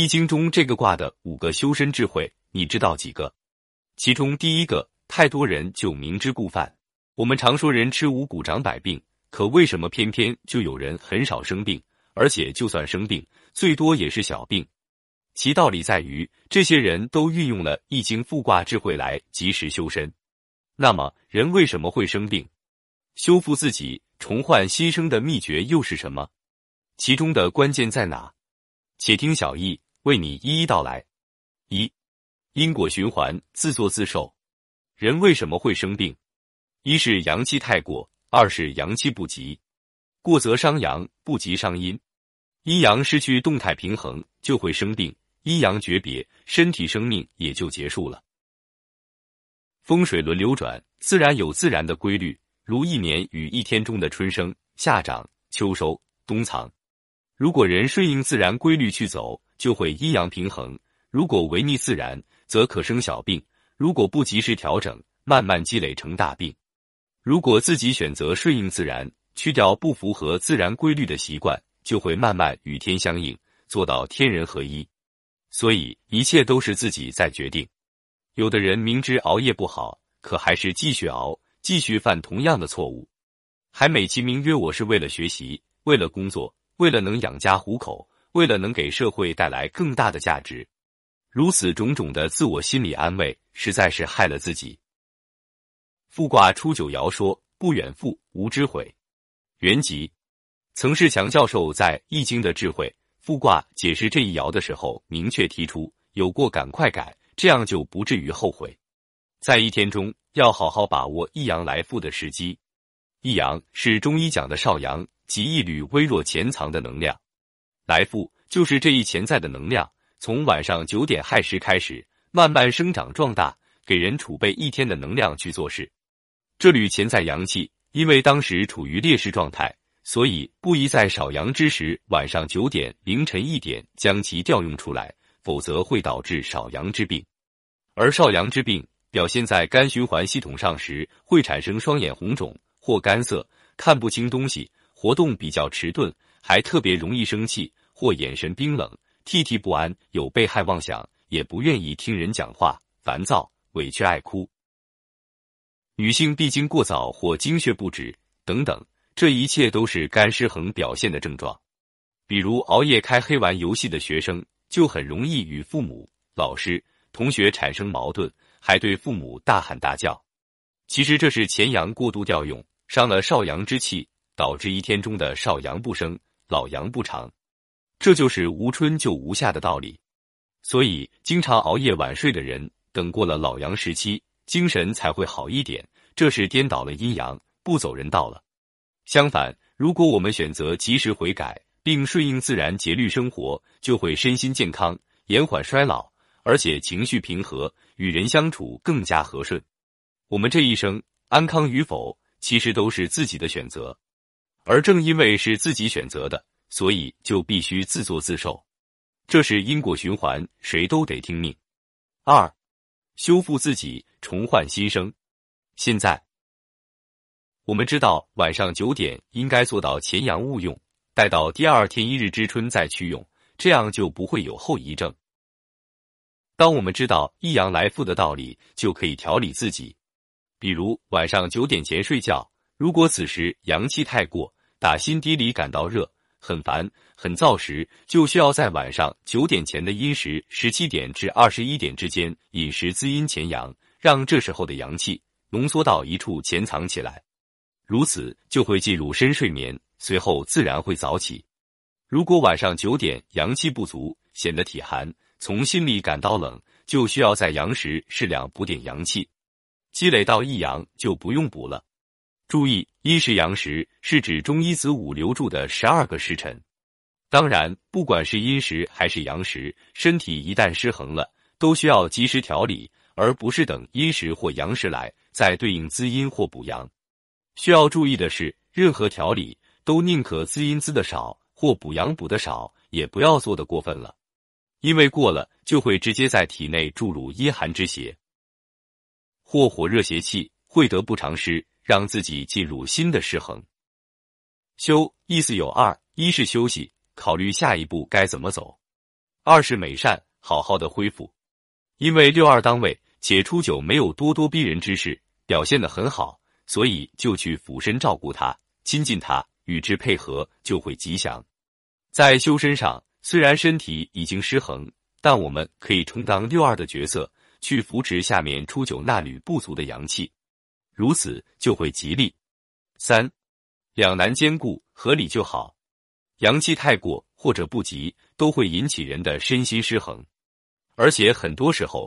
易经》中这个卦的五个修身智慧，你知道几个？其中第一个，太多人就明知故犯。我们常说人吃五谷长百病，可为什么偏偏就有人很少生病？而且就算生病，最多也是小病。其道理在于，这些人都运用了《易经》复卦智慧来及时修身。那么，人为什么会生病？修复自己、重焕新生的秘诀又是什么？其中的关键在哪？且听小易为你一一道来。一、因果循环，自作自受。人为什么会生病？一是阳气太过，二是阳气不及。过则伤阳，不及伤阴。阴阳失去动态平衡，就会生病。阴阳诀别，身体生命也就结束了。风水轮流转，自然有自然的规律，如一年与一天中的春生、夏长、秋收、冬藏。如果人顺应自然规律去走，就会阴阳平衡；如果违逆自然，则可生小病；如果不及时调整，慢慢积累成大病。如果自己选择顺应自然，去掉不符合自然规律的习惯，就会慢慢与天相应，做到天人合一。所以一切都是自己在决定。有的人明知熬夜不好，可还是继续熬，继续犯同样的错误，还美其名曰我是为了学习，为了工作，为了能养家糊口，为了能给社会带来更大的价值。如此种种的自我心理安慰，实在是害了自己。复卦初九爻说：“不远复，无知悔。”原籍曾仕强教授在《易经》的智慧。复卦解释这一爻的时候，明确提出有过赶快改，这样就不至于后悔。在一天中，要好好把握一阳来复的时机。一阳是中医讲的少阳，即一缕微弱潜藏的能量。来复就是这一潜在的能量，从晚上九点亥时开始，慢慢生长壮大，给人储备一天的能量去做事。这缕潜在阳气，因为当时处于劣势状态。所以不宜在少阳之时，晚上九点、凌晨一点将其调用出来，否则会导致少阳之病。而少阳之病表现在肝循环系统上时，会产生双眼红肿或干涩、看不清东西、活动比较迟钝，还特别容易生气或眼神冰冷、惕惕不安、有被害妄想，也不愿意听人讲话、烦躁、委屈、爱哭。女性闭经过早或经血不止等等。这一切都是肝失衡表现的症状，比如熬夜开黑玩游戏的学生，就很容易与父母、老师、同学产生矛盾，还对父母大喊大叫。其实这是前阳过度调用，伤了少阳之气，导致一天中的少阳不生，老阳不长。这就是无春就无夏的道理。所以，经常熬夜晚睡的人，等过了老阳时期，精神才会好一点。这是颠倒了阴阳，不走人道了。相反，如果我们选择及时悔改，并顺应自然节律生活，就会身心健康，延缓衰老，而且情绪平和，与人相处更加和顺。我们这一生安康与否，其实都是自己的选择，而正因为是自己选择的，所以就必须自作自受。这是因果循环，谁都得听命。二，修复自己，重焕新生。现在。我们知道晚上九点应该做到前阳勿用，待到第二天一日之春再去用，这样就不会有后遗症。当我们知道一阳来复的道理，就可以调理自己。比如晚上九点前睡觉，如果此时阳气太过，打心底里感到热、很烦、很燥时，就需要在晚上九点前的阴时十七点至二十一点之间饮食滋阴潜阳，让这时候的阳气浓缩到一处潜藏起来。如此就会进入深睡眠，随后自然会早起。如果晚上九点阳气不足，显得体寒，从心里感到冷，就需要在阳时适量补点阳气。积累到一阳就不用补了。注意，阴时阳时是指中医子午流注的十二个时辰。当然，不管是阴时还是阳时，身体一旦失衡了，都需要及时调理，而不是等阴时或阳时来再对应滋阴或补阳。需要注意的是，任何调理都宁可滋阴滋的少，或补阳补的少，也不要做的过分了，因为过了就会直接在体内注入阴寒之邪，或火热邪气，会得不偿失，让自己进入新的失衡。修意思有二：一是休息，考虑下一步该怎么走；二是美善，好好的恢复。因为六二当位，且初九没有咄咄逼人之事，表现的很好，所以就去俯身照顾他，亲近他，与之配合就会吉祥。在修身上，虽然身体已经失衡，但我们可以充当六二的角色，去扶持下面初九那缕不足的阳气，如此就会吉利。三，两难兼顾，合理就好。阳气太过或者不及，都会引起人的身心失衡，而且很多时候